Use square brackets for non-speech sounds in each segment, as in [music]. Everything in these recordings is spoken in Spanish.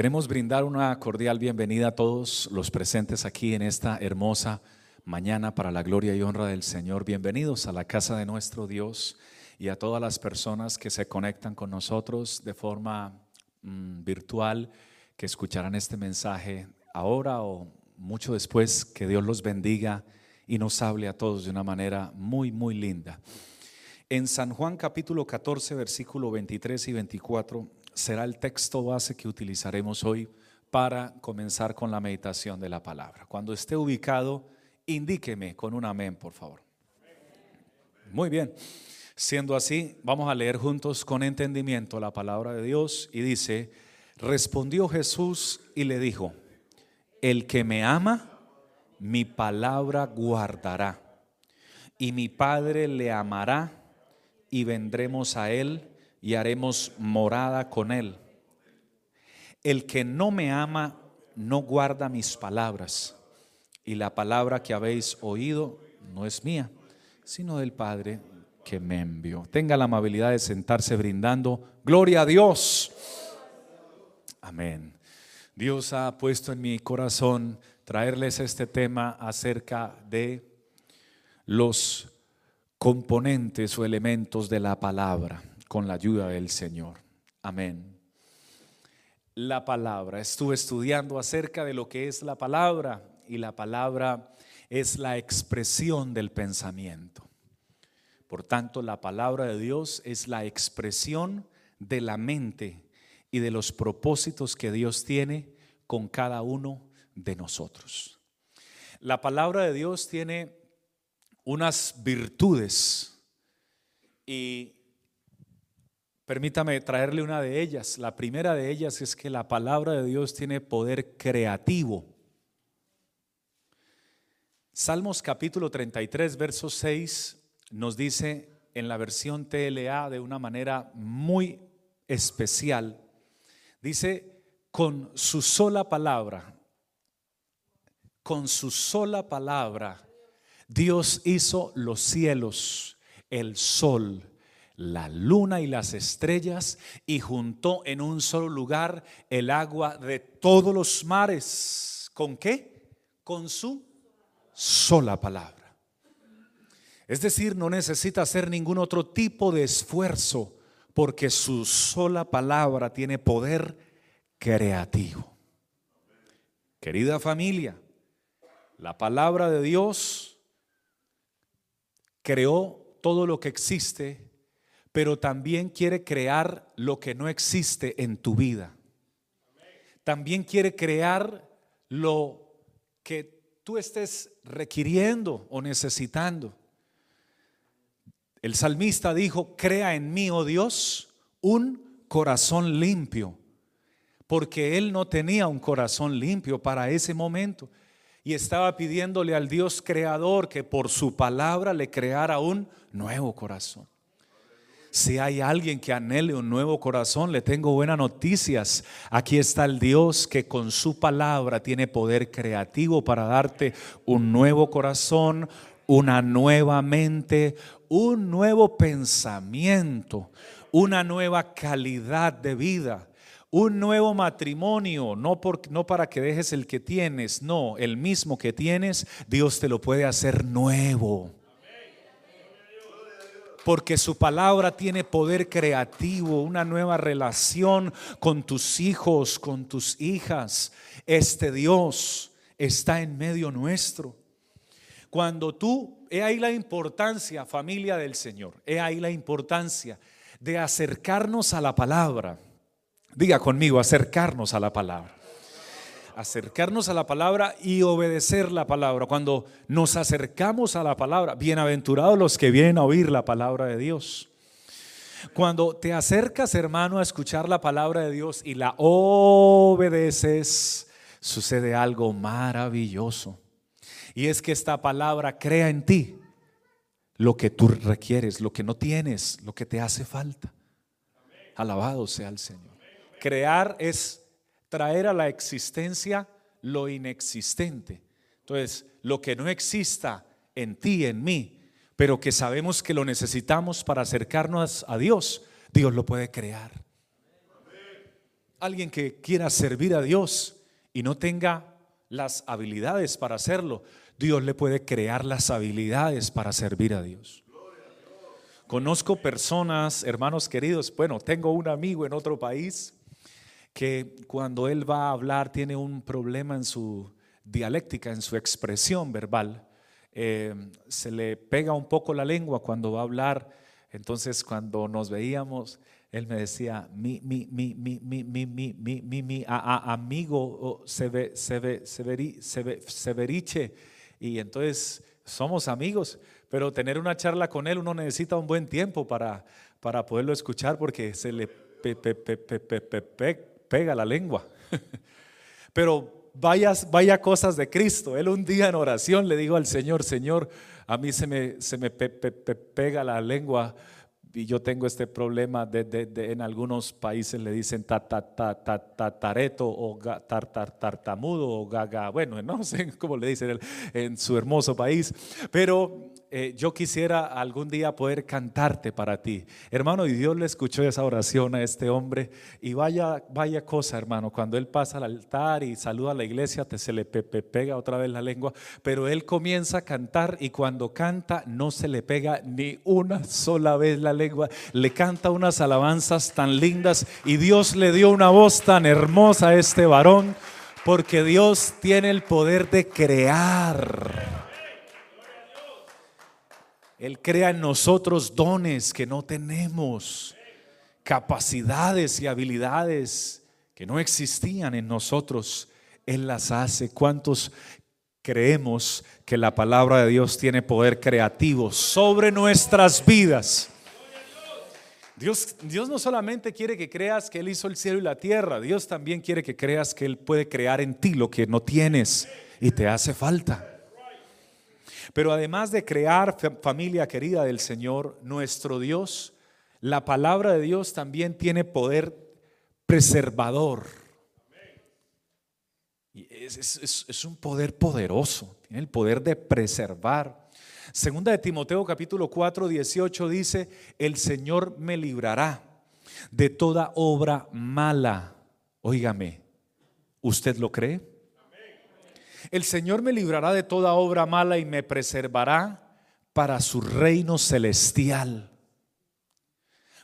Queremos brindar una cordial bienvenida a todos los presentes aquí en esta hermosa mañana para la gloria y honra del Señor. Bienvenidos a la casa de nuestro Dios y a todas las personas que se conectan con nosotros de forma mm, virtual, que escucharán este mensaje ahora o mucho después. Que Dios los bendiga y nos hable a todos de una manera muy, muy linda. En San Juan capítulo 14, versículo 23 y 24 será el texto base que utilizaremos hoy para comenzar con la meditación de la palabra. Cuando esté ubicado, indíqueme con un amén, por favor. Muy bien. Siendo así, vamos a leer juntos con entendimiento la palabra de Dios y dice, respondió Jesús y le dijo, el que me ama, mi palabra guardará, y mi Padre le amará, y vendremos a él y haremos morada con él. El que no me ama, no guarda mis palabras, y la palabra que habéis oído no es mía, sino del Padre que me envió. Tenga la amabilidad de sentarse brindando. Gloria a Dios. Amén. Dios ha puesto en mi corazón traerles este tema acerca de los componentes o elementos de la palabra con la ayuda del Señor. Amén. La palabra. Estuve estudiando acerca de lo que es la palabra y la palabra es la expresión del pensamiento. Por tanto, la palabra de Dios es la expresión de la mente y de los propósitos que Dios tiene con cada uno de nosotros. La palabra de Dios tiene unas virtudes y permítame traerle una de ellas. La primera de ellas es que la palabra de Dios tiene poder creativo. Salmos capítulo 33, verso 6 nos dice en la versión TLA de una manera muy especial, dice, con su sola palabra, con su sola palabra, Dios hizo los cielos, el sol, la luna y las estrellas y juntó en un solo lugar el agua de todos los mares. ¿Con qué? Con su sola palabra. Es decir, no necesita hacer ningún otro tipo de esfuerzo porque su sola palabra tiene poder creativo. Querida familia, la palabra de Dios creó todo lo que existe, pero también quiere crear lo que no existe en tu vida. También quiere crear lo que tú estés requiriendo o necesitando. El salmista dijo, crea en mí, oh Dios, un corazón limpio, porque él no tenía un corazón limpio para ese momento y estaba pidiéndole al Dios creador que por su palabra le creara un nuevo corazón. Si hay alguien que anhele un nuevo corazón, le tengo buenas noticias. Aquí está el Dios que con su palabra tiene poder creativo para darte un nuevo corazón, una nueva mente, un nuevo pensamiento, una nueva calidad de vida un nuevo matrimonio, no, por, no para que dejes el que tienes, no, el mismo que tienes, Dios te lo puede hacer nuevo. Porque su palabra tiene poder creativo, una nueva relación con tus hijos, con tus hijas. Este Dios está en medio nuestro. Cuando tú, he ahí la importancia, familia del Señor, he ahí la importancia de acercarnos a la palabra Diga conmigo, acercarnos a la palabra. Acercarnos a la palabra y obedecer la palabra. Cuando nos acercamos a la palabra, bienaventurados los que vienen a oír la palabra de Dios. Cuando te acercas, hermano, a escuchar la palabra de Dios y la obedeces, sucede algo maravilloso. Y es que esta palabra crea en ti lo que tú requieres, lo que no tienes, lo que te hace falta. Alabado sea el Señor. Crear es traer a la existencia lo inexistente. Entonces, lo que no exista en ti, en mí, pero que sabemos que lo necesitamos para acercarnos a Dios, Dios lo puede crear. alguien que quiera servir a Dios y no tenga las habilidades para hacerlo, Dios le puede crear las habilidades para servir a Dios. Conozco personas, hermanos queridos, bueno, tengo un amigo en otro país que cuando él va a hablar tiene un problema en su dialéctica, en su expresión verbal. Eh, se le pega un poco la lengua cuando va a hablar. Entonces cuando nos veíamos, él me decía, mi, mi, mi, mi, mi, mi, mi, mi, mi, mi amigo Severiche. Y entonces somos amigos. Pero tener una charla con él uno necesita un buen tiempo para, para poderlo escuchar porque se le pega la lengua. [laughs] Pero vaya, vaya cosas de Cristo. Él un día en oración le dijo al Señor, Señor, a mí se me, se me pega la lengua y yo tengo este problema en algunos países le dicen tatareto o tartamudo o gaga, bueno, [laughs] no sé cómo le dicen en su hermoso país, pero eh, yo quisiera algún día poder cantarte para ti. Hermano, y Dios le escuchó esa oración a este hombre. Y vaya, vaya cosa, hermano, cuando él pasa al altar y saluda a la iglesia, te se le pega otra vez la lengua, pero él comienza a cantar y cuando canta no se le pega ni una sola vez la lengua. Le canta unas alabanzas tan lindas y Dios le dio una voz tan hermosa a este varón porque Dios tiene el poder de crear. Él crea en nosotros dones que no tenemos, capacidades y habilidades que no existían en nosotros. Él las hace. ¿Cuántos creemos que la palabra de Dios tiene poder creativo sobre nuestras vidas? Dios, Dios no solamente quiere que creas que Él hizo el cielo y la tierra, Dios también quiere que creas que Él puede crear en ti lo que no tienes y te hace falta. Pero además de crear familia querida del Señor, nuestro Dios, la palabra de Dios también tiene poder preservador. Y es, un poder poderoso, tiene el poder de preservar. Segunda de Timoteo capítulo 4, 18 dice, el Señor me librará de toda obra mala. Óigame, ¿usted lo cree? El Señor me librará de toda obra mala y me preservará para su reino celestial.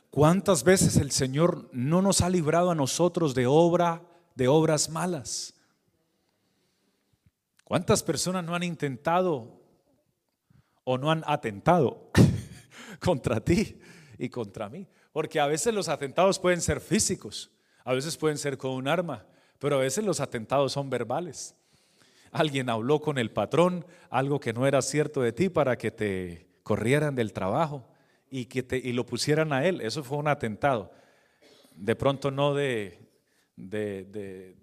¿Cuántas veces el Señor no nos ha librado a nosotros de obra, de obras malas? ¿Cuántas personas no han intentado o no han atentado [laughs] contra ti y contra mí? Porque a veces los atentados pueden ser físicos, a veces pueden ser con un arma, pero a veces los atentados son verbales alguien habló con el patrón algo que no era cierto de ti para que te corrieran del trabajo y, que te, y lo pusieran a él. Eso fue un atentado. De pronto no de, de,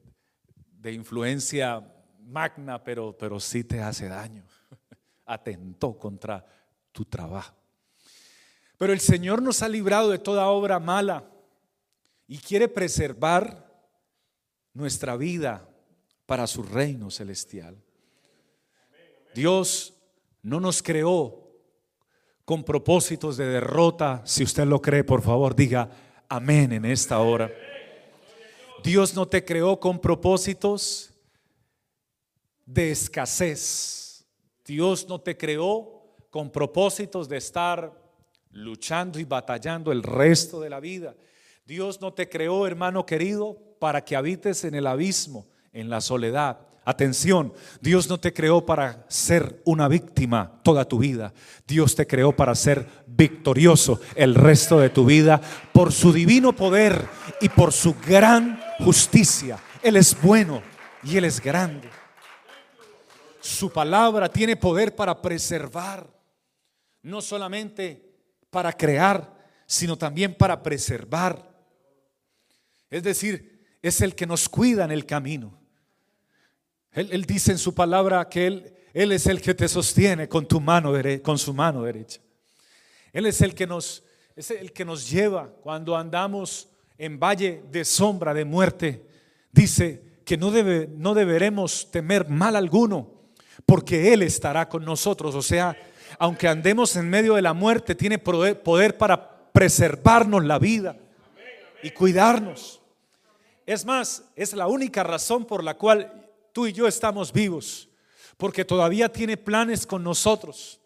de, influencia magna, pero, pero sí te hace daño. [laughs] Atentó contra tu trabajo. Pero el Señor nos ha librado de toda obra mala y quiere preservar nuestra vida para su reino celestial. Dios no nos creó con propósitos de derrota. Si usted lo cree, por favor, diga amén en esta hora. Dios no te creó con propósitos de escasez. Dios no te creó con propósitos de estar luchando y batallando el resto de la vida. Dios no te creó, hermano querido, para que habites en el abismo en la soledad. Atención, Dios no te creó para ser una víctima toda tu vida. Dios te creó para ser victorioso el resto de tu vida por su divino poder y por su gran justicia. Él es bueno y Él es grande. Su palabra tiene poder para preservar, no solamente para crear, sino también para preservar. Es decir, es el que nos cuida en el camino. Él, dice en su palabra que él, él, es el que te sostiene con, tu mano con su mano derecha. Él es el que nos, es el que nos lleva cuando andamos en valle de sombra de muerte. Dice que no, debe, no deberemos temer mal alguno, porque Él estará con nosotros. O sea, aunque andemos en medio de la muerte, tiene poder para preservarnos la vida y cuidarnos. Es más, es la única razón por la cual tú y yo estamos vivos, porque todavía tiene planes con nosotros.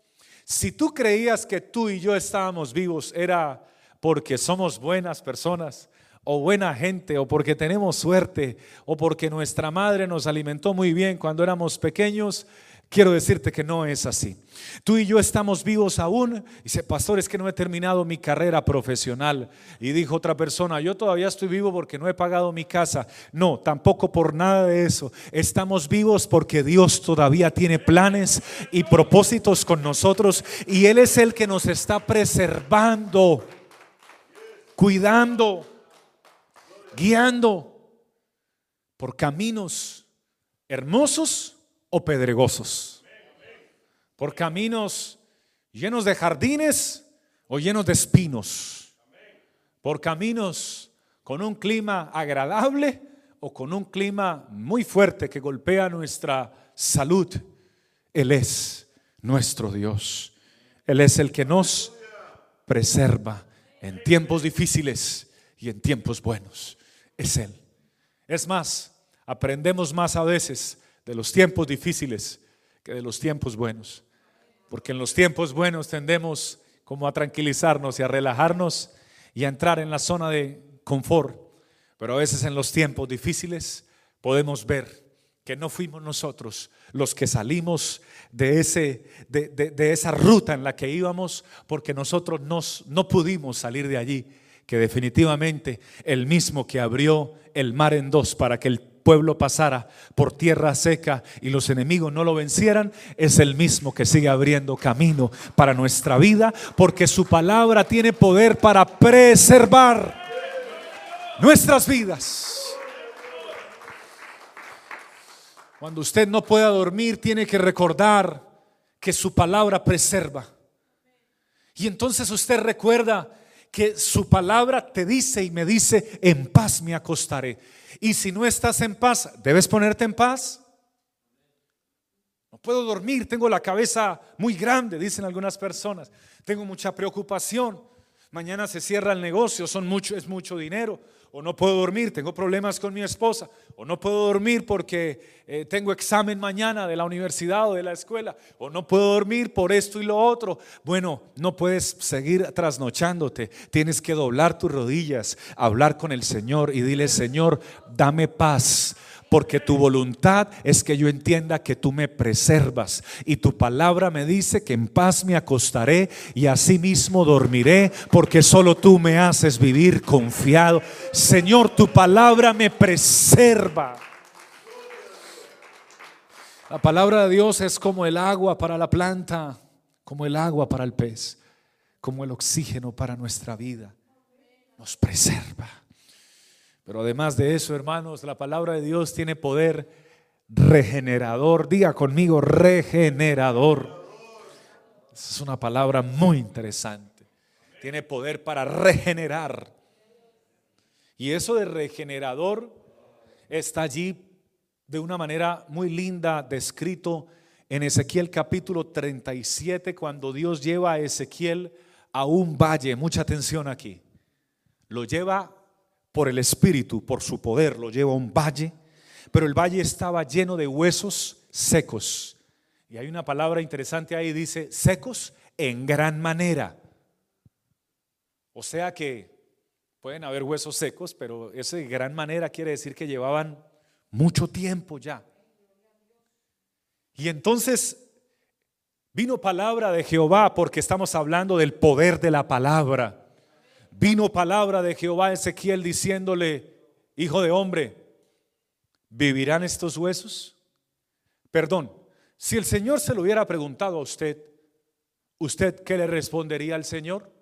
Si tú creías que tú y yo estábamos vivos era porque somos buenas personas o buena gente o porque tenemos suerte o porque nuestra madre nos alimentó muy bien cuando éramos pequeños, Quiero decirte que no es así. Tú y yo estamos vivos aún. Dice, pastor, es que no he terminado mi carrera profesional. Y dijo otra persona, yo todavía estoy vivo porque no he pagado mi casa. No, tampoco por nada de eso. Estamos vivos porque Dios todavía tiene planes y propósitos con nosotros. Y Él es el que nos está preservando, cuidando, guiando por caminos hermosos o pedregosos, por caminos llenos de jardines o llenos de espinos, por caminos con un clima agradable o con un clima muy fuerte que golpea nuestra salud. Él es nuestro Dios. Él es el que nos preserva en tiempos difíciles y en tiempos buenos. Es Él. Es más, aprendemos más a veces de los tiempos difíciles que de los tiempos buenos. Porque en los tiempos buenos tendemos como a tranquilizarnos y a relajarnos y a entrar en la zona de confort. Pero a veces en los tiempos difíciles podemos ver que no fuimos nosotros los que salimos de, ese, de, esa ruta en la que íbamos porque nosotros nos, no pudimos salir de allí, que definitivamente el mismo que abrió el mar en dos para que el pueblo pasara por tierra seca y los enemigos no lo vencieran, es el mismo que sigue abriendo camino para nuestra vida, porque su palabra tiene poder para preservar nuestras vidas. Cuando usted no pueda dormir, tiene que recordar que su palabra preserva. Y entonces usted recuerda que su palabra te dice y me dice, en paz me acostaré. Y si no estás en paz, debes ponerte en paz. No puedo dormir, tengo la cabeza muy grande, dicen algunas personas. Tengo mucha preocupación. Mañana se cierra el negocio, son mucho, es mucho dinero o no puedo dormir, tengo problemas con mi esposa, o no puedo dormir porque eh, tengo examen mañana de la universidad o de la escuela, o no puedo dormir por esto y lo otro. Bueno, no puedes seguir trasnochándote, tienes que doblar tus rodillas, hablar con el Señor y dile, Señor, dame paz porque tu voluntad es que yo entienda que tú me preservas y tu palabra me dice que en paz me acostaré y asimismo dormiré, porque solo tú me haces vivir confiado. Señor, tu palabra me preserva. La palabra de Dios es como el agua para la planta, como el agua para el pez, como el oxígeno para nuestra vida. Nos preserva. Pero además de eso, hermanos, la palabra de Dios tiene poder regenerador. Diga conmigo, regenerador. es una palabra muy interesante. Tiene poder para regenerar. Y eso de regenerador está allí de una manera muy linda descrito en Ezequiel capítulo 37, cuando Dios lleva a Ezequiel a un valle. Mucha atención aquí. Lo lleva por el Espíritu, por su poder, lo lleva a un valle, pero el valle estaba lleno de huesos secos. Y hay una palabra interesante ahí, dice, secos en gran manera. O sea que pueden haber huesos secos, pero ese gran manera quiere decir que llevaban mucho tiempo ya. Y entonces vino palabra de Jehová porque estamos hablando del poder de la palabra vino palabra de Jehová a Ezequiel diciéndole, hijo de hombre, ¿vivirán estos huesos? Perdón, si el Señor se lo hubiera preguntado a usted, ¿usted qué le respondería al Señor?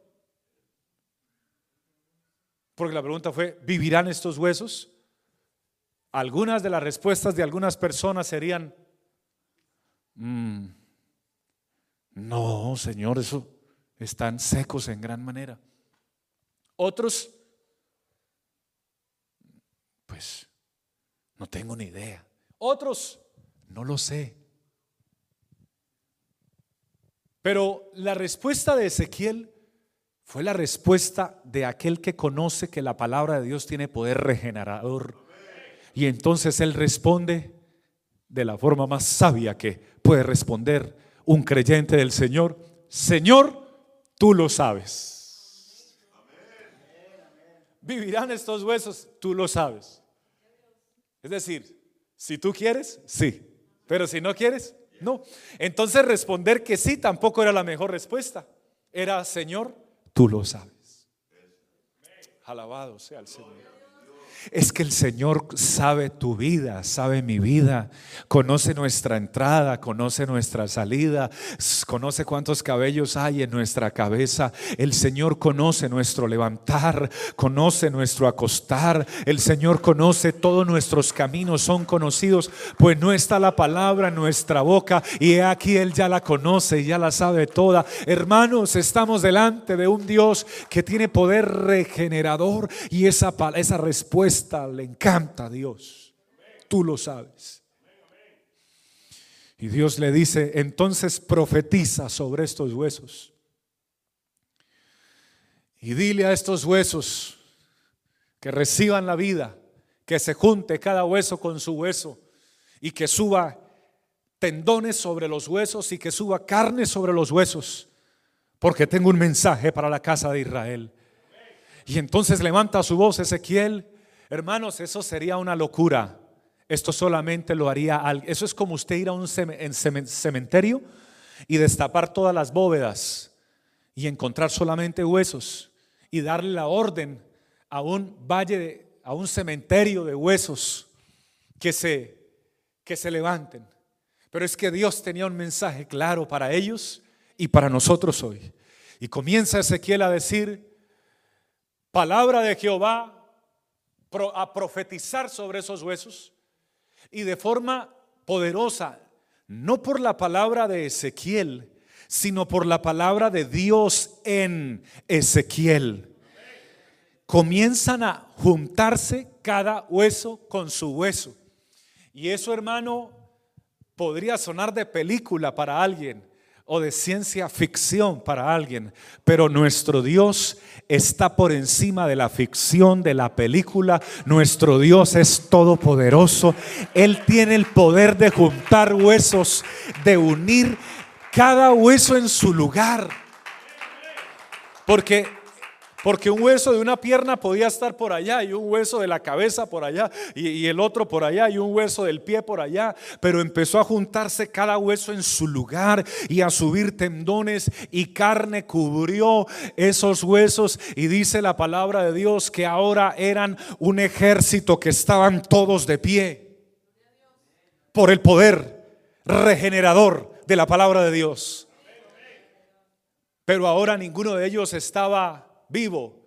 Porque la pregunta fue, ¿vivirán estos huesos? Algunas de las respuestas de algunas personas serían, mm, no, Señor, eso están secos en gran manera. Otros, pues, no tengo ni idea. Otros, no lo sé. Pero la respuesta de Ezequiel fue la respuesta de aquel que conoce que la palabra de Dios tiene poder regenerador Y entonces Él responde de la forma más sabia que puede responder un creyente del Señor. Señor, tú lo sabes. ¿Vivirán estos huesos? Tú lo sabes. Es decir, si tú quieres, sí. Pero si no quieres, no. Entonces responder que sí tampoco era la mejor respuesta. Era, Señor, tú lo sabes. Alabado sea el Señor. Es que el Señor sabe tu vida, sabe mi vida, conoce nuestra entrada, conoce nuestra salida, conoce cuántos cabellos hay en nuestra cabeza. El Señor conoce nuestro levantar, conoce nuestro acostar. El Señor conoce todos nuestros caminos, son conocidos, pues no está la palabra en nuestra boca y aquí Él ya la conoce y ya la sabe toda. Hermanos, estamos delante de un Dios que tiene poder regenerador y esa, esa respuesta le encanta a Dios. Tú lo sabes. Y Dios le dice, entonces profetiza sobre estos huesos. Y dile a estos huesos que reciban la vida, que se junte cada hueso con su hueso y que suba tendones sobre los huesos y que suba carne sobre los huesos, porque tengo un mensaje para la casa de Israel. Y entonces levanta su voz Ezequiel Hermanos, eso sería una locura. Esto solamente lo haría alguien. Eso es como usted ir a un cementerio y destapar todas las bóvedas y encontrar solamente huesos y darle la orden a un valle, a un cementerio de huesos que se, que se levanten. Pero es que Dios tenía un mensaje claro para ellos y para nosotros hoy. Y comienza Ezequiel a decir, palabra de Jehová a profetizar sobre esos huesos y de forma poderosa, no por la palabra de Ezequiel, sino por la palabra de Dios en Ezequiel. Comienzan a juntarse cada hueso con su hueso. Y eso, hermano, podría sonar de película para alguien o de ciencia ficción para alguien, pero nuestro Dios está por encima de la ficción, de la película. Nuestro Dios es todopoderoso. Él tiene el poder de juntar huesos, de unir cada hueso en su lugar. Porque porque un hueso de una pierna podía estar por allá y un hueso de la cabeza por allá y, el otro por allá y un hueso del pie por allá. Pero empezó a juntarse cada hueso en su lugar y a subir tendones y carne cubrió esos huesos. Y dice la palabra de Dios que ahora eran un ejército que estaban todos de pie por el poder regenerador de la palabra de Dios. Pero ahora ninguno de ellos estaba vivo.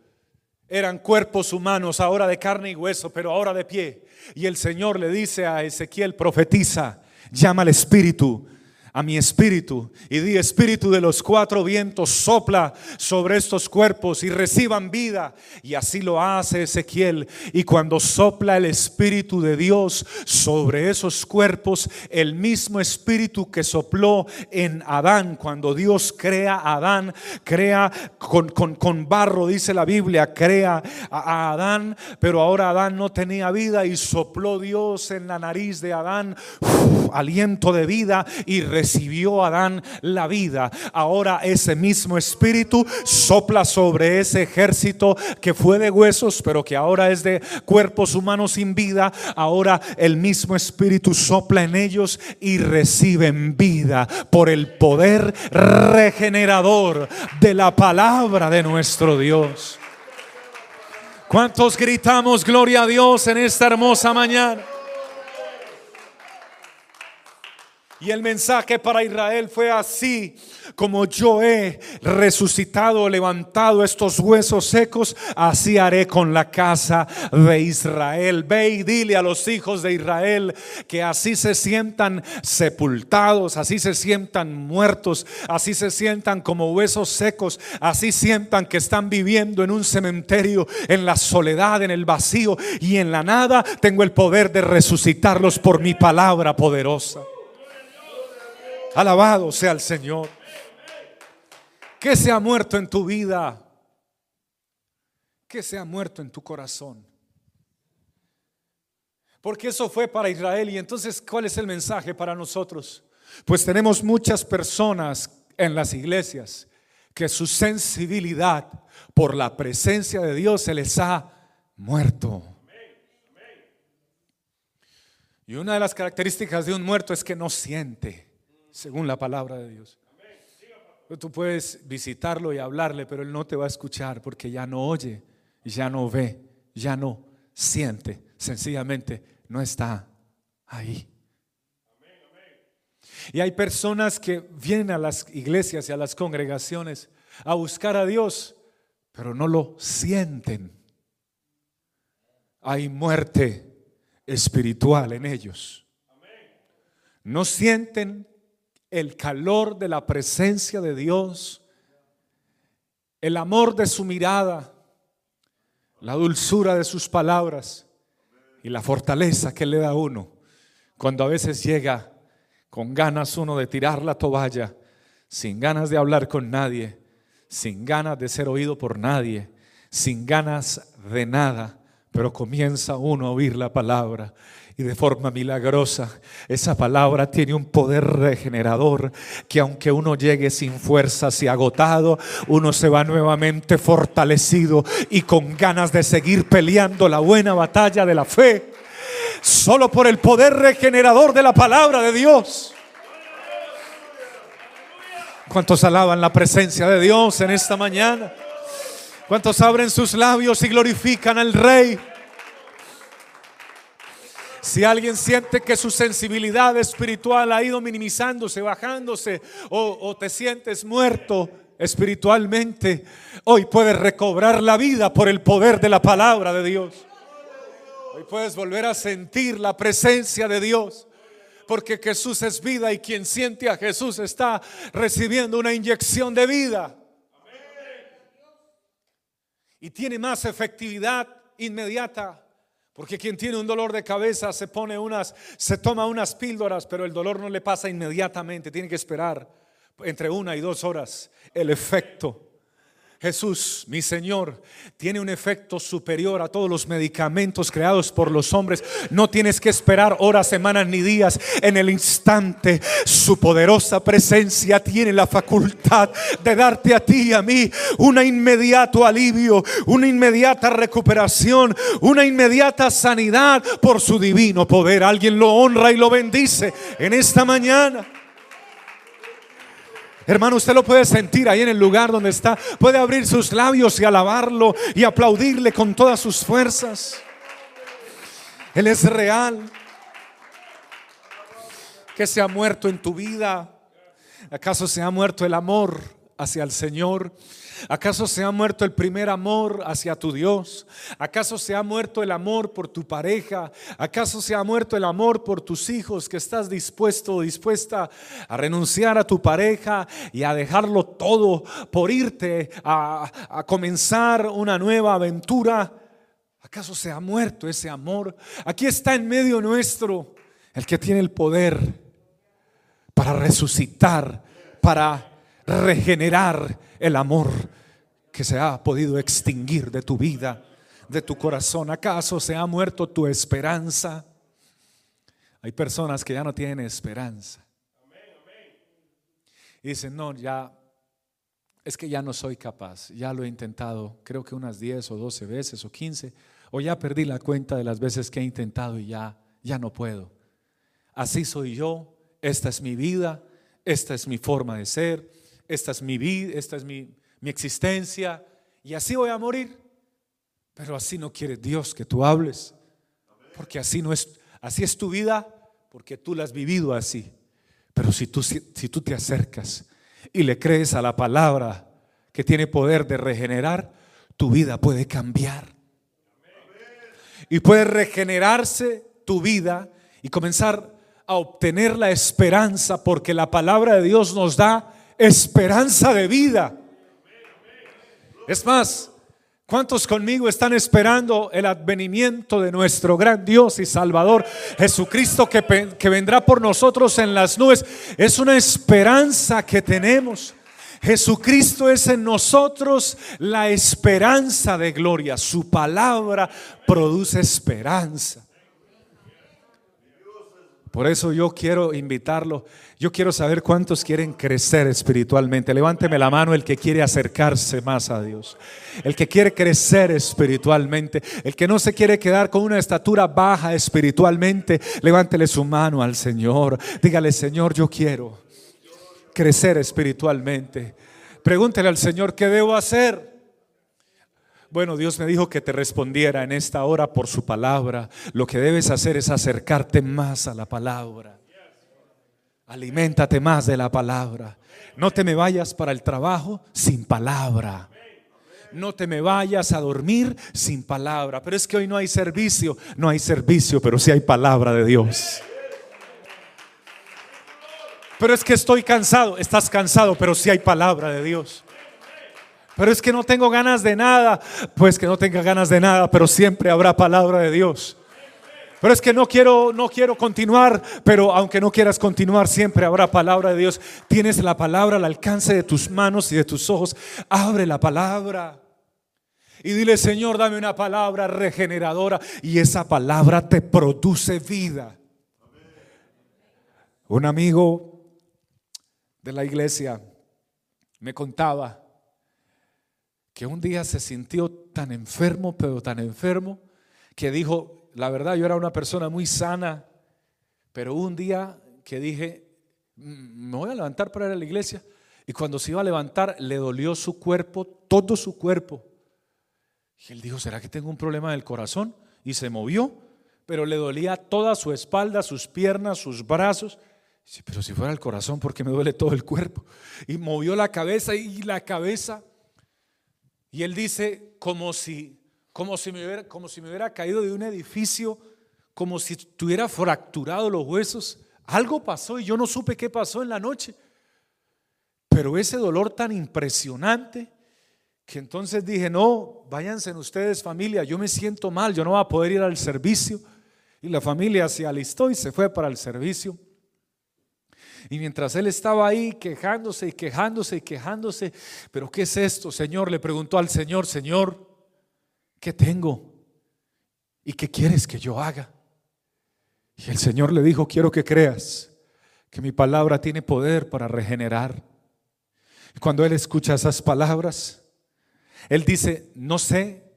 Eran cuerpos humanos, ahora de carne y hueso, pero ahora de pie. Y el Señor le dice a Ezequiel, profetiza, llama al Espíritu a mi espíritu y di espíritu de los cuatro vientos, sopla sobre estos cuerpos y reciban vida. Y así lo hace Ezequiel. Y cuando sopla el espíritu de Dios sobre esos cuerpos, el mismo espíritu que sopló en Adán, cuando Dios crea a Adán, crea con, con, barro, dice la Biblia, crea a, Adán, pero ahora Adán no tenía vida y sopló Dios en la nariz de Adán aliento de vida y recibió Adán la vida. Ahora ese mismo espíritu sopla sobre ese ejército que fue de huesos, pero que ahora es de cuerpos humanos sin vida. Ahora el mismo espíritu sopla en ellos y reciben vida por el poder regenerador de la palabra de nuestro Dios. ¿Cuántos gritamos gloria a Dios en esta hermosa mañana? Y el mensaje para Israel fue así, como yo he resucitado, levantado estos huesos secos, así haré con la casa de Israel. Ve y dile a los hijos de Israel que así se sientan sepultados, así se sientan muertos, así se sientan como huesos secos, así sientan que están viviendo en un cementerio, en la soledad, en el vacío y en la nada. Tengo el poder de resucitarlos por mi palabra poderosa. Alabado sea el Señor. ¿Qué se ha muerto en tu vida? ¿Qué se ha muerto en tu corazón? Porque eso fue para Israel. Y entonces, ¿cuál es el mensaje para nosotros? Pues tenemos muchas personas en las iglesias que su sensibilidad por la presencia de Dios se les ha muerto. Y una de las características de un muerto es que no siente, según la palabra de Dios. Tú puedes visitarlo y hablarle, pero él no te va a escuchar porque ya no oye, ya no ve, ya no siente, sencillamente no está ahí. Y hay personas que vienen a las iglesias y a las congregaciones a buscar a Dios, pero no lo sienten. Hay muerte espiritual en ellos. No sienten el calor de la presencia de Dios, el amor de su mirada, la dulzura de sus palabras y la fortaleza que le da a uno cuando a veces llega con ganas uno de tirar la toalla, sin ganas de hablar con nadie, sin ganas de ser oído por nadie, sin ganas de nada, pero comienza uno a oír la palabra y de forma milagrosa esa palabra tiene un poder regenerador que aunque uno llegue sin fuerzas y agotado, uno se va nuevamente fortalecido y con ganas de seguir peleando la buena batalla de la fe. Solo por el poder regenerador de la palabra de Dios. ¿Cuántos alaban la presencia de Dios en esta mañana? ¿Cuántos abren sus labios y glorifican al Rey? Si alguien siente que su sensibilidad espiritual ha ido minimizándose, bajándose, o, te sientes muerto espiritualmente, hoy puedes recobrar la vida por el poder de la palabra de Dios. Hoy puedes volver a sentir la presencia de Dios porque Jesús es vida y quien siente a Jesús está recibiendo una inyección de vida. Y tiene más efectividad inmediata. Porque quien tiene un dolor de cabeza se pone unas, se toma unas píldoras, pero el dolor no le pasa inmediatamente, tiene que esperar entre una y dos horas el efecto. Jesús, mi Señor, tiene un efecto superior a todos los medicamentos creados por los hombres. No tienes que esperar horas, semanas ni días. En el instante, su poderosa presencia tiene la facultad de darte a ti y a mí un inmediato alivio, una inmediata recuperación, una inmediata sanidad por su divino poder. Alguien lo honra y lo bendice en esta mañana. Hermano, usted lo puede sentir ahí en el lugar donde está. Puede abrir sus labios y alabarlo y aplaudirle con todas sus fuerzas. Él es real. Que se ha muerto en tu vida? ¿Acaso se ha muerto el amor hacia el Señor? ¿Acaso se ha muerto el primer amor hacia tu Dios? ¿Acaso se ha muerto el amor por tu pareja? ¿Acaso se ha muerto el amor por tus hijos que estás dispuesto o dispuesta a renunciar a tu pareja y a dejarlo todo por irte a, a comenzar una nueva aventura? ¿Acaso se ha muerto ese amor? Aquí está en medio nuestro el que tiene el poder para resucitar, para regenerar el amor que se ha podido extinguir de tu vida, de tu corazón. ¿Acaso se ha muerto tu esperanza? Hay personas que ya no tienen esperanza. Y dicen, no, ya, es que ya no soy capaz, ya lo he intentado, creo que unas 10 o 12 veces o 15, o ya perdí la cuenta de las veces que he intentado y ya, ya no puedo. Así soy yo, esta es mi vida, esta es mi forma de ser, esta es mi vida, esta es mi, existencia, y así voy a morir. Pero así no quiere Dios que tú hables, porque así no es, así es tu vida, porque tú la has vivido así. Pero si tú, si, si tú te acercas y le crees a la palabra que tiene poder de regenerar, tu vida puede cambiar. Y puede regenerarse tu vida y comenzar a obtener la esperanza porque la palabra de Dios nos da esperanza de vida. Es más, ¿cuántos conmigo están esperando el advenimiento de nuestro gran Dios y Salvador Jesucristo que, que vendrá por nosotros en las nubes? Es una esperanza que tenemos. Jesucristo es en nosotros la esperanza de gloria. Su palabra produce esperanza. Por eso yo quiero invitarlo. Yo quiero saber cuántos quieren crecer espiritualmente. Levánteme la mano el que quiere acercarse más a Dios. El que quiere crecer espiritualmente. El que no se quiere quedar con una estatura baja espiritualmente. Levántele su mano al Señor. Dígale, Señor, yo quiero crecer espiritualmente. Pregúntele al Señor, ¿qué debo hacer? Bueno, Dios me dijo que te respondiera en esta hora por su palabra. Lo que debes hacer es acercarte más a la palabra. Aliméntate más de la palabra. No te me vayas para el trabajo sin palabra. No te me vayas a dormir sin palabra. Pero es que hoy no hay servicio. No hay servicio, pero sí hay palabra de Dios. Pero es que estoy cansado. Estás cansado, pero sí hay palabra de Dios. Pero es que no tengo ganas de nada. Pues que no tenga ganas de nada, pero siempre habrá palabra de Dios. Pero es que no quiero, no quiero continuar, pero aunque no quieras continuar, siempre habrá palabra de Dios. Tienes la palabra al alcance de tus manos y de tus ojos. Abre la palabra. Y dile, Señor, dame una palabra regeneradora. Y esa palabra te produce vida. Un amigo de la iglesia me contaba que un día se sintió tan enfermo, pero tan enfermo, que dijo, la verdad, yo era una persona muy sana, pero un día que dije, mm, me voy a levantar para ir a la iglesia, y cuando se iba a levantar, le dolió su cuerpo, todo su cuerpo. Y él dijo, ¿será que tengo un problema del corazón? Y se movió, pero le dolía toda su espalda, sus piernas, sus brazos. pero si fuera el corazón, ¿por qué me duele todo el cuerpo? Y movió la cabeza y la cabeza y él dice, como si, como si, me, hubiera, como si me hubiera caído de un edificio, como si tuviera fracturado los huesos. Algo pasó y yo no supe qué pasó en la noche. Pero ese dolor tan impresionante que entonces dije, no, váyanse ustedes familia, yo me siento mal, yo no voy a poder ir al servicio. Y la familia se alistó y se fue para el servicio. Y mientras él estaba ahí quejándose y quejándose y quejándose, pero ¿qué es esto, Señor? Le preguntó al Señor, Señor, ¿qué tengo? ¿Y qué quieres que yo haga? Y el Señor le dijo, quiero que creas que mi palabra tiene poder para regenerar. Y cuando él escucha esas palabras, él dice, no sé,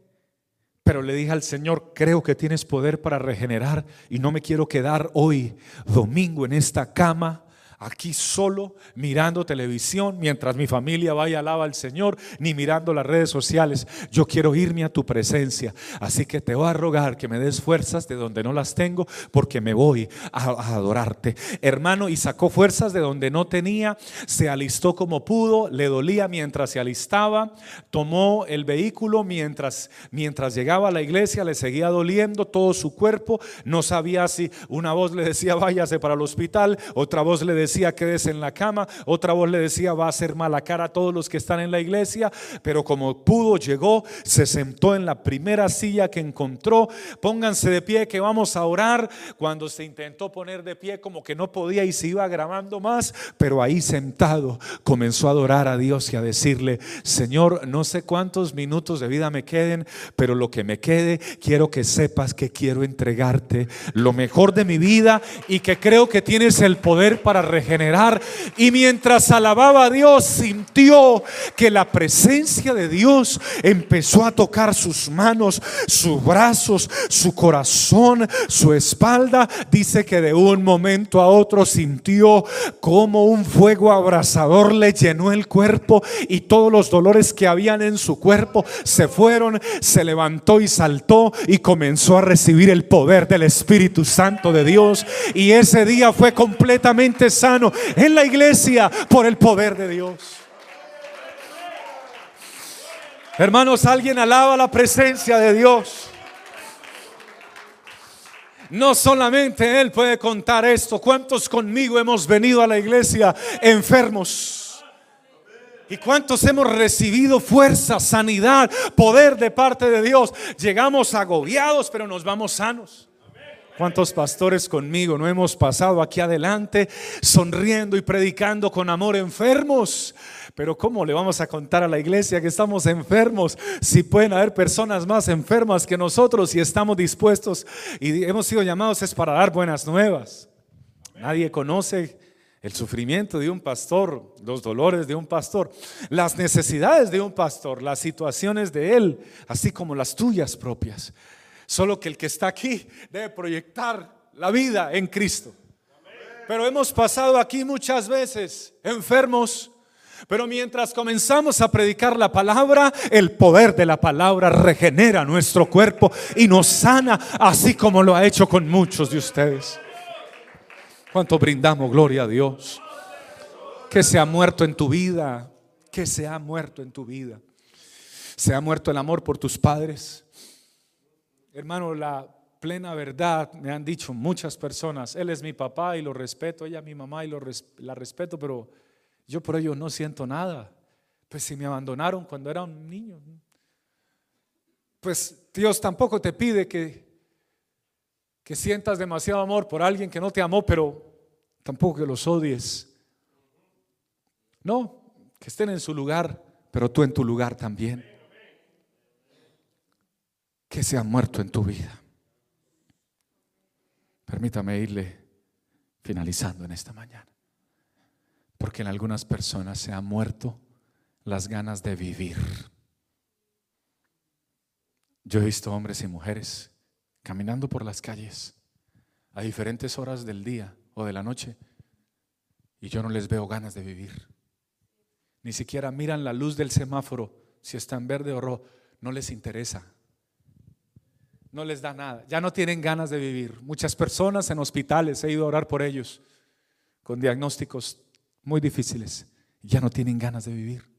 pero le dije al Señor, creo que tienes poder para regenerar y no me quiero quedar hoy, domingo, en esta cama aquí solo mirando televisión mientras mi familia vaya alaba al Señor, ni mirando las redes sociales. Yo quiero irme a tu presencia. Así que te voy a rogar que me des fuerzas de donde no las tengo, porque me voy a, adorarte. Hermano, y sacó fuerzas de donde no tenía, se alistó como pudo, le dolía mientras se alistaba, tomó el vehículo mientras, mientras llegaba a la iglesia, le seguía doliendo todo su cuerpo, no sabía si una voz le decía váyase para el hospital, otra voz le decía decía quédese en la cama, otra voz le decía va a hacer mala cara a todos los que están en la iglesia, pero como pudo llegó, se sentó en la primera silla que encontró, pónganse de pie que vamos a orar, cuando se intentó poner de pie como que no podía y se iba grabando más, pero ahí sentado comenzó a adorar a Dios y a decirle, Señor, no sé cuántos minutos de vida me queden, pero lo que me quede, quiero que sepas que quiero entregarte lo mejor de mi vida y que creo que tienes el poder para Y mientras alababa a Dios, sintió que la presencia de Dios empezó a tocar sus manos, sus brazos, su corazón, su espalda. Dice que de un momento a otro sintió como un fuego abrasador le llenó el cuerpo y todos los dolores que habían en su cuerpo se fueron, se levantó y saltó y comenzó a recibir el poder del Espíritu Santo de Dios. Y ese día fue completamente en la iglesia por el poder de Dios. Hermanos, alguien alaba la presencia de Dios. No solamente Él puede contar esto. ¿Cuántos conmigo hemos venido a la iglesia enfermos? ¿Y cuántos hemos recibido fuerza, sanidad, poder de parte de Dios? Llegamos agobiados, pero nos vamos sanos. ¿Cuántos pastores conmigo no hemos pasado aquí adelante sonriendo y predicando con amor enfermos? Pero ¿cómo le vamos a contar a la iglesia que estamos enfermos si pueden haber personas más enfermas que nosotros y estamos dispuestos y hemos sido llamados es para dar buenas nuevas? Nadie conoce el sufrimiento de un pastor, los dolores de un pastor, las necesidades de un pastor, las situaciones de él, así como las tuyas propias. Solo que el que está aquí debe proyectar la vida en Cristo. Pero hemos pasado aquí muchas veces enfermos, pero mientras comenzamos a predicar la palabra, el poder de la palabra regenera nuestro cuerpo y nos sana, así como lo ha hecho con muchos de ustedes. ¿Cuánto brindamos gloria a Dios? Que se ha muerto en tu vida, que se ha muerto en tu vida. Se ha muerto el amor por tus padres. Hermano, la plena verdad, me han dicho muchas personas, él es mi papá y lo respeto, ella es mi mamá y lo la respeto, pero yo por ello no siento nada. Pues si me abandonaron cuando era un niño, pues Dios tampoco te pide que que sientas demasiado amor por alguien que no te amó, pero tampoco que los odies. No, que estén en su lugar, pero tú en tu lugar también. Que se ha muerto en tu vida. Permítame irle finalizando en esta mañana. Porque en algunas personas se han muerto las ganas de vivir. Yo he visto hombres y mujeres caminando por las calles a diferentes horas del día o de la noche y yo no les veo ganas de vivir. Ni siquiera miran la luz del semáforo, si está en verde o rojo, no les interesa. No les da nada, ya no tienen ganas de vivir. Muchas personas en hospitales, he ido a orar por ellos, con diagnósticos muy difíciles, ya no tienen ganas de vivir.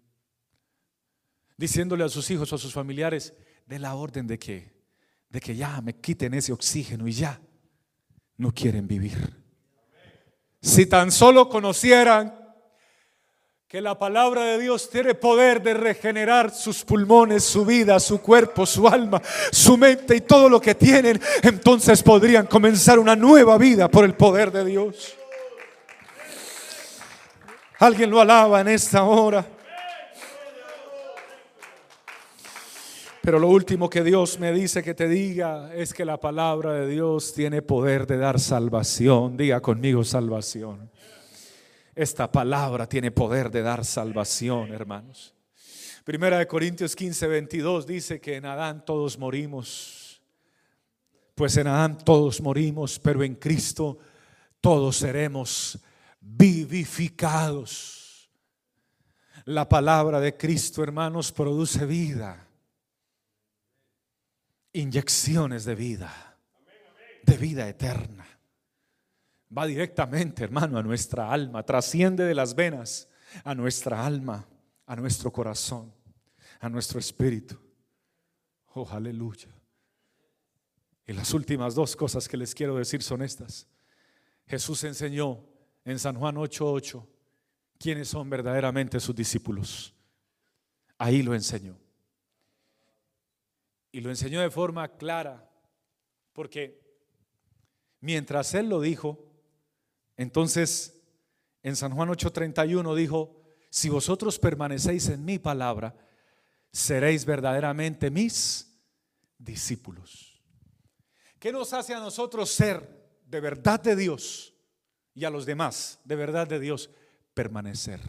Diciéndole a sus hijos o a sus familiares, de la orden de que de que ya me quiten ese oxígeno y ya no quieren vivir. Si tan solo conocieran que la palabra de Dios tiene poder de regenerar sus pulmones, su vida, su cuerpo, su alma, su mente y todo lo que tienen, entonces podrían comenzar una nueva vida por el poder de Dios. Alguien lo alaba en esta hora. Pero lo último que Dios me dice que te diga es que la palabra de Dios tiene poder de dar salvación. Diga conmigo salvación. Esta palabra tiene poder de dar salvación, hermanos. Primera de Corintios 15, 22 dice que en Adán todos morimos. Pues en Adán todos morimos, pero en Cristo todos seremos vivificados. La palabra de Cristo, hermanos, produce vida inyecciones de vida, de vida eterna. Va directamente, hermano, a nuestra alma, trasciende de las venas a nuestra alma, a nuestro corazón, a nuestro espíritu. Oh, aleluya. Y las últimas dos cosas que les quiero decir son estas. Jesús enseñó en San Juan 8:8 quiénes son verdaderamente sus discípulos. Ahí lo enseñó. Y lo enseñó de forma clara, porque mientras él lo dijo, entonces en San Juan 8:31 dijo, si vosotros permanecéis en mi palabra, seréis verdaderamente mis discípulos. ¿Qué nos hace a nosotros ser de verdad de Dios y a los demás de verdad de Dios? Permanecer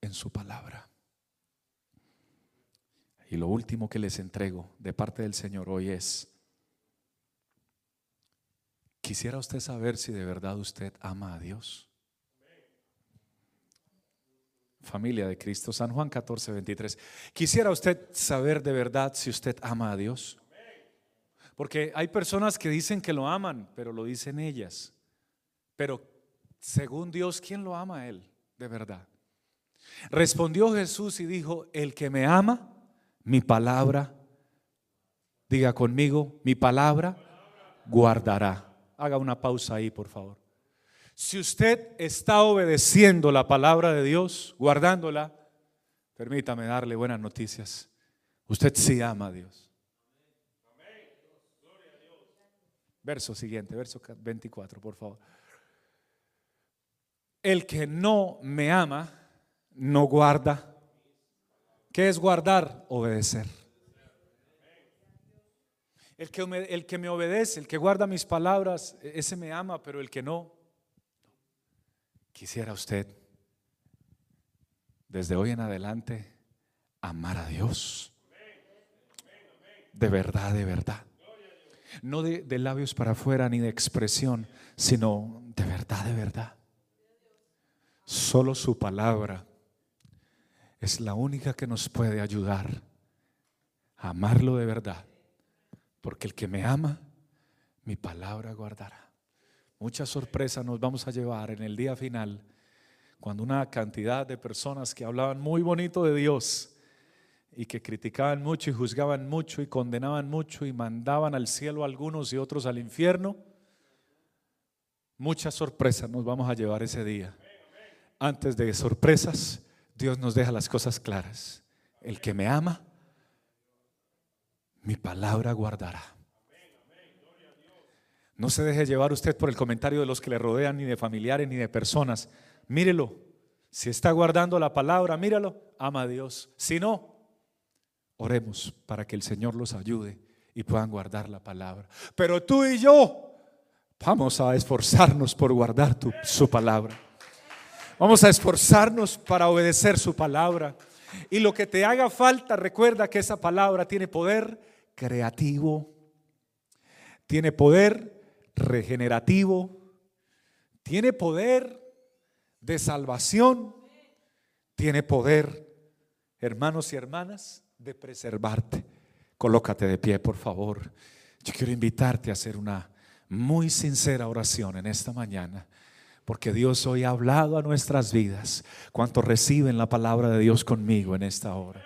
en su palabra. Y lo último que les entrego de parte del Señor hoy es, quisiera usted saber si de verdad usted ama a Dios. Familia de Cristo, San Juan 14, 23. Quisiera usted saber de verdad si usted ama a Dios. Porque hay personas que dicen que lo aman, pero lo dicen ellas. Pero según Dios, ¿quién lo ama a Él de verdad? Respondió Jesús y dijo, el que me ama, mi palabra, diga conmigo, mi palabra guardará. Haga una pausa ahí, por favor. Si usted está obedeciendo la palabra de Dios, guardándola, permítame darle buenas noticias. Usted sí ama a Dios. Verso siguiente, verso 24, por favor. El que no me ama, no guarda ¿Qué es guardar? Obedecer. El que, el que me obedece, el que guarda mis palabras, e-, ese me ama, pero el que no, Quisiera usted, desde hoy en adelante, amar a Dios. De verdad, de verdad. No de, de labios para afuera ni de expresión, sino de verdad, de verdad. Solo su palabra es la única que nos puede ayudar a amarlo de verdad. Porque el que me ama, mi palabra guardará. Muchas sorpresas nos vamos a llevar en el día final, cuando una cantidad de personas que hablaban muy bonito de Dios y que criticaban mucho y juzgaban mucho y condenaban mucho y mandaban al cielo a algunos y otros al infierno, muchas sorpresas nos vamos a llevar ese día. Antes de sorpresas, Dios nos deja las cosas claras. El que me ama, mi palabra guardará. No se deje llevar usted por el comentario de los que le rodean, ni de familiares, ni de personas. Mírelo. Si está guardando la palabra, míralo, ama a Dios. Si no, oremos para que el Señor los ayude y puedan guardar la palabra. Pero tú y yo vamos a esforzarnos por guardar su palabra. Vamos a esforzarnos para obedecer su palabra. Y lo que te haga falta, recuerda que esa palabra tiene poder creativo, tiene poder regenerativo, tiene poder de salvación, tiene poder, hermanos y hermanas, de preservarte. Colócate de pie, por favor. Yo quiero invitarte a hacer una muy sincera oración en esta mañana, porque Dios hoy ha hablado a nuestras vidas. ¿Cuántos reciben la palabra de Dios conmigo en esta hora?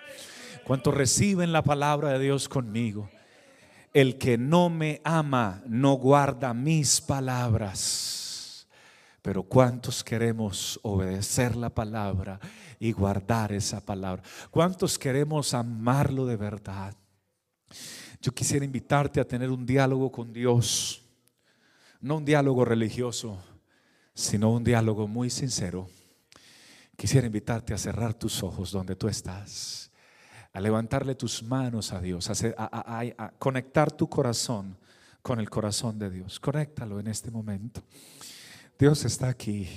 ¿Cuántos reciben la palabra de Dios conmigo? El que no me ama no guarda mis palabras. Pero ¿cuántos queremos obedecer la palabra y guardar esa palabra? ¿Cuántos queremos amarlo de verdad? Yo quisiera invitarte a tener un diálogo con Dios. No un diálogo religioso, sino un diálogo muy sincero. Quisiera invitarte a cerrar tus ojos donde tú estás a levantarle tus manos a Dios, a, conectar tu corazón con el corazón de Dios. Conéctalo en este momento. Dios está aquí.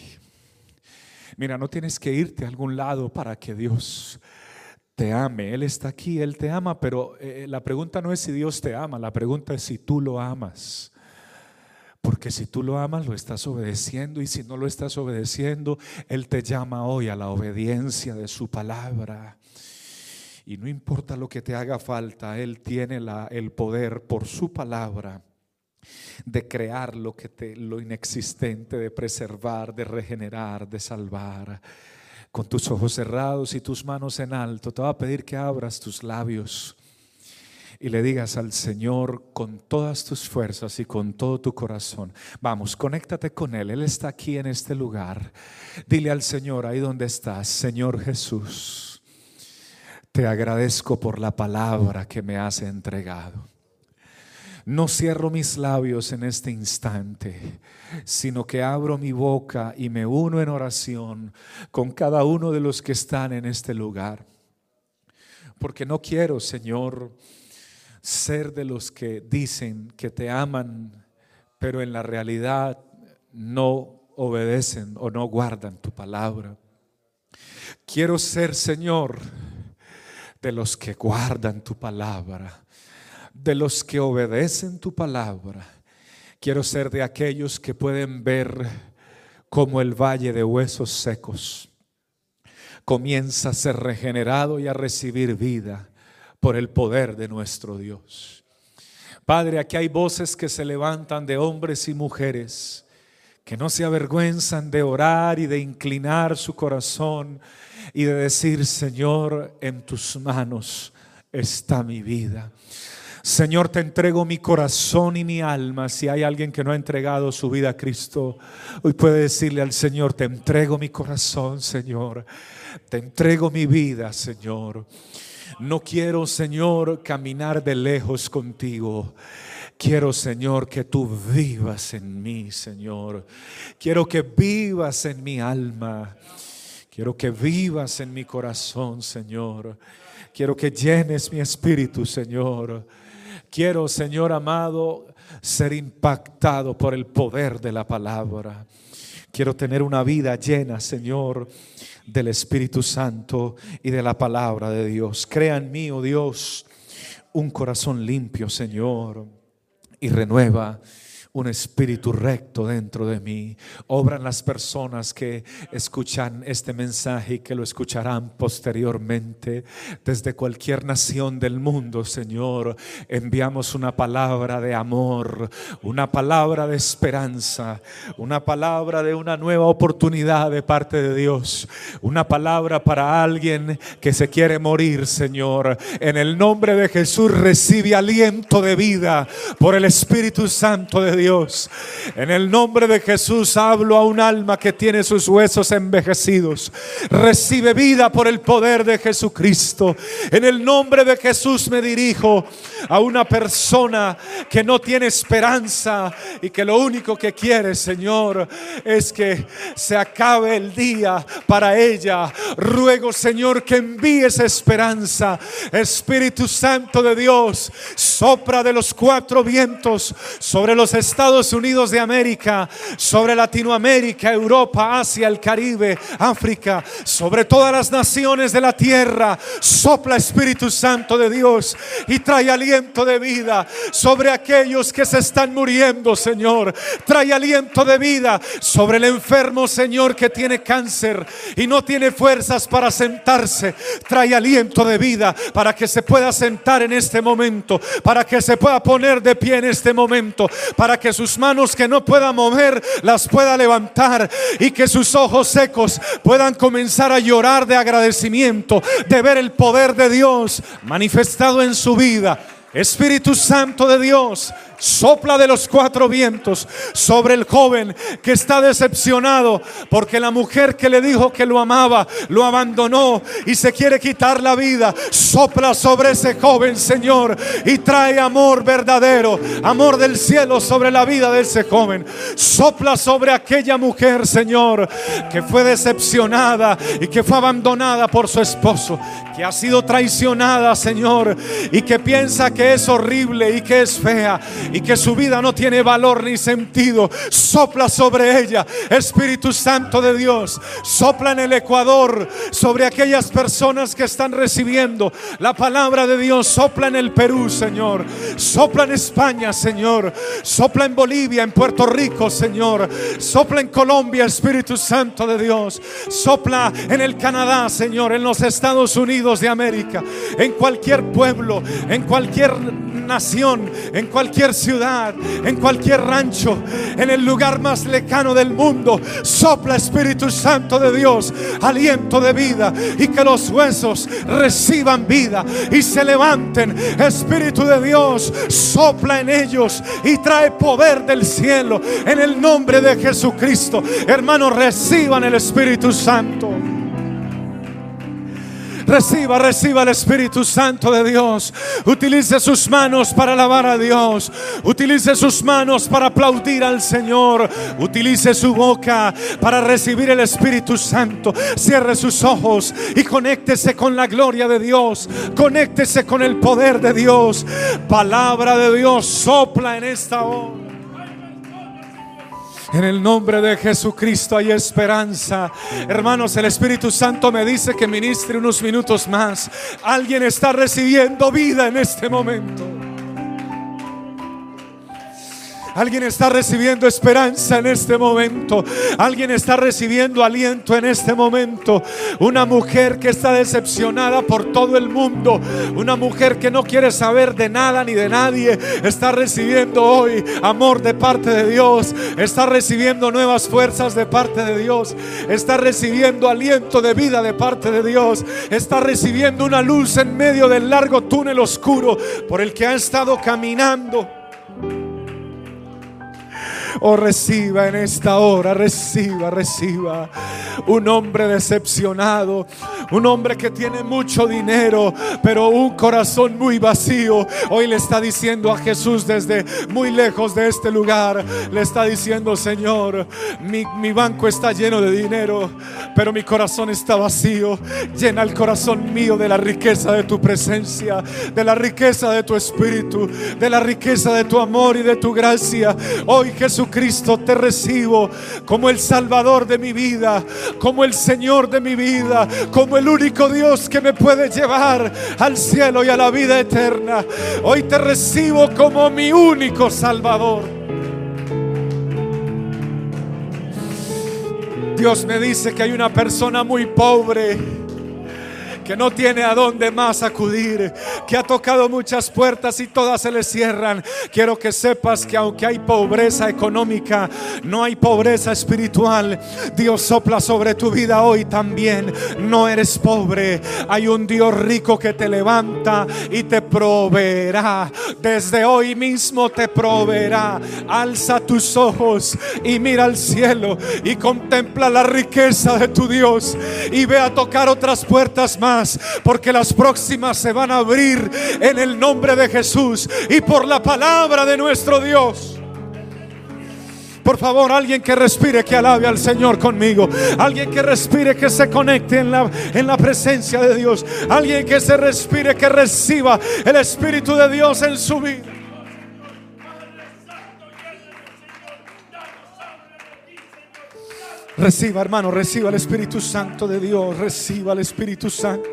Mira, no tienes que irte a algún lado para que Dios te ame. Él está aquí, Él te ama, pero eh, la pregunta no es si Dios te ama, la pregunta es si tú lo amas. Porque si tú lo amas, lo estás obedeciendo y si no lo estás obedeciendo, Él te llama hoy a la obediencia de su palabra. Y no importa lo que te haga falta, Él tiene la, el poder por su palabra de crear lo, que te, lo inexistente, de preservar, de regenerar, de salvar. Con tus ojos cerrados y tus manos en alto, te va a pedir que abras tus labios y le digas al Señor con todas tus fuerzas y con todo tu corazón. Vamos, conéctate con Él. Él está aquí en este lugar. Dile al Señor ahí donde estás, Señor Jesús. Te agradezco por la palabra que me has entregado. No cierro mis labios en este instante, sino que abro mi boca y me uno en oración con cada uno de los que están en este lugar. Porque no quiero, Señor, ser de los que dicen que te aman, pero en la realidad no obedecen o no guardan tu palabra. Quiero ser, Señor, de los que guardan tu palabra, de los que obedecen tu palabra. Quiero ser de aquellos que pueden ver como el valle de huesos secos comienza a ser regenerado y a recibir vida por el poder de nuestro Dios. Padre, aquí hay voces que se levantan de hombres y mujeres que no se avergüenzan de orar y de inclinar su corazón y de decir, Señor, en tus manos está mi vida. Señor, te entrego mi corazón y mi alma. Si hay alguien que no ha entregado su vida a Cristo, hoy puede decirle al Señor, te entrego mi corazón, Señor. Te entrego mi vida, Señor. No quiero, Señor, caminar de lejos contigo. Quiero, Señor, que tú vivas en mí, Señor. Quiero que vivas en mi alma. Quiero que vivas en mi corazón, Señor. Quiero que llenes mi espíritu, Señor. Quiero, Señor amado, ser impactado por el poder de la palabra. Quiero tener una vida llena, Señor, del Espíritu Santo y de la palabra de Dios. Crea en mí, oh Dios, un corazón limpio, Señor, y renueva un espíritu recto dentro de mí. Obran las personas que escuchan este mensaje y que lo escucharán posteriormente desde cualquier nación del mundo, Señor. Enviamos una palabra de amor, una palabra de esperanza, una palabra de una nueva oportunidad de parte de Dios, una palabra para alguien que se quiere morir, Señor. En el nombre de Jesús recibe aliento de vida por el Espíritu Santo de Dios. Dios. En el nombre de Jesús hablo a un alma que tiene sus huesos envejecidos. Recibe vida por el poder de Jesucristo. En el nombre de Jesús me dirijo a una persona que no tiene esperanza y que lo único que quiere, Señor, es que se acabe el día para ella. Ruego, Señor, que envíes esperanza. Espíritu Santo de Dios, sopra de los cuatro vientos sobre los estados Estados Unidos de América, sobre Latinoamérica, Europa, Asia, el Caribe, África, sobre todas las naciones de la tierra. Sopla Espíritu Santo de Dios y trae aliento de vida sobre aquellos que se están muriendo, Señor. Trae aliento de vida sobre el enfermo, Señor, que tiene cáncer y no tiene fuerzas para sentarse. Trae aliento de vida para que se pueda sentar en este momento, para que se pueda poner de pie en este momento, para que que sus manos que no pueda mover las pueda levantar y que sus ojos secos puedan comenzar a llorar de agradecimiento, de ver el poder de Dios manifestado en su vida. Espíritu Santo de Dios, sopla de los cuatro vientos sobre el joven que está decepcionado porque la mujer que le dijo que lo amaba lo abandonó y se quiere quitar la vida. Sopla sobre ese joven, Señor, y trae amor verdadero, amor del cielo sobre la vida de ese joven. Sopla sobre aquella mujer, Señor, que fue decepcionada y que fue abandonada por su esposo, que ha sido traicionada, Señor, y que piensa que es horrible y que es fea y que su vida no tiene valor ni sentido, sopla sobre ella, Espíritu Santo de Dios, sopla en el Ecuador sobre aquellas personas que están recibiendo la palabra de Dios, sopla en el Perú, Señor, sopla en España, Señor, sopla en Bolivia, en Puerto Rico, Señor, sopla en Colombia, Espíritu Santo de Dios, sopla en el Canadá, Señor, en los Estados Unidos de América, en cualquier pueblo, en cualquier nación, en cualquier ciudad, en cualquier rancho, en el lugar más lejano del mundo. Sopla Espíritu Santo de Dios, aliento de vida y que los huesos reciban vida y se levanten. Espíritu de Dios, sopla en ellos y trae poder del cielo en el nombre de Jesucristo. Hermanos, reciban el Espíritu Santo. Reciba, reciba el Espíritu Santo de Dios. Utilice sus manos para alabar a Dios. Utilice sus manos para aplaudir al Señor. Utilice su boca para recibir el Espíritu Santo. Cierre sus ojos y conéctese con la gloria de Dios. Conéctese con el poder de Dios. Palabra de Dios sopla en esta hora. En el nombre de Jesucristo hay esperanza. Hermanos, el Espíritu Santo me dice que ministre unos minutos más. Alguien está recibiendo vida en este momento. Alguien está recibiendo esperanza en este momento. Alguien está recibiendo aliento en este momento. Una mujer que está decepcionada por todo el mundo. Una mujer que no quiere saber de nada ni de nadie. Está recibiendo hoy amor de parte de Dios. Está recibiendo nuevas fuerzas de parte de Dios. Está recibiendo aliento de vida de parte de Dios. Está recibiendo una luz en medio del largo túnel oscuro por el que ha estado caminando. Oh, reciba en esta hora, reciba, reciba. Un hombre decepcionado, un hombre que tiene mucho dinero, pero un corazón muy vacío. Hoy le está diciendo a Jesús desde muy lejos de este lugar, le está diciendo, Señor, mi, mi banco está lleno de dinero, pero mi corazón está vacío. Llena el corazón mío de la riqueza de tu presencia, de la riqueza de tu espíritu, de la riqueza de tu amor y de tu gracia. Hoy Jesús Jesucristo, te recibo como el Salvador de mi vida, como el Señor de mi vida, como el único Dios que me puede llevar al cielo y a la vida eterna. Hoy te recibo como mi único Salvador. Dios me dice que hay una persona muy pobre que no tiene a dónde más acudir, que ha tocado muchas puertas y todas se le cierran. Quiero que sepas que aunque hay pobreza económica, no hay pobreza espiritual. Dios sopla sobre tu vida hoy también. No eres pobre. Hay un Dios rico que te levanta y te proveerá. Desde hoy mismo te proveerá. Alza tus ojos y mira al cielo y contempla la riqueza de tu Dios y ve a tocar otras puertas más porque las próximas se van a abrir en el nombre de Jesús y por la palabra de nuestro Dios. Por favor, alguien que respire, que alabe al Señor conmigo. Alguien que respire, que se conecte en la, en la presencia de Dios. Alguien que se respire, que reciba el Espíritu de Dios en su vida. Reciba, hermano, reciba el Espíritu Santo de Dios. Reciba el Espíritu Santo.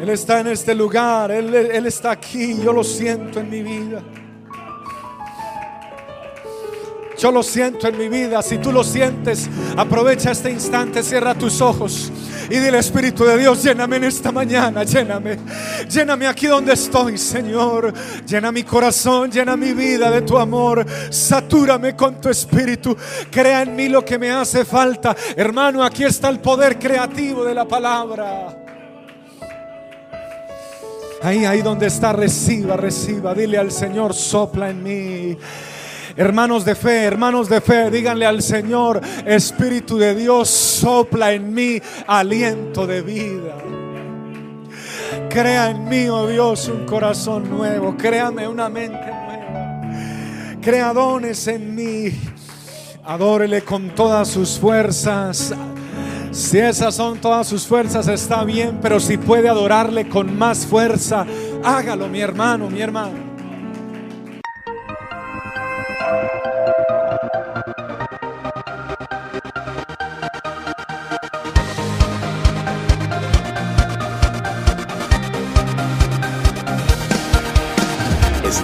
Él está en este lugar. Él, él está aquí. Yo lo siento en mi vida. Yo lo siento en mi vida. Si tú lo sientes, aprovecha este instante, cierra tus ojos y dile Espíritu de Dios, lléname en esta mañana, lléname. Lléname aquí donde estoy, Señor. Llena mi corazón, llena mi vida de tu amor. Satúrame con tu espíritu. Crea en mí lo que me hace falta. Hermano, aquí está el poder creativo de la palabra. Ahí, ahí donde está, reciba, reciba. Dile al Señor, sopla en mí. Hermanos de fe, hermanos de fe, díganle al Señor, Espíritu de Dios, sopla en mí aliento de vida. Crea en mí, oh Dios, un corazón nuevo. Créame una mente nueva. Crea dones en mí. Adórele con todas sus fuerzas. Si esas son todas sus fuerzas, está bien, pero si puede adorarle con más fuerza, hágalo, mi hermano, mi hermano.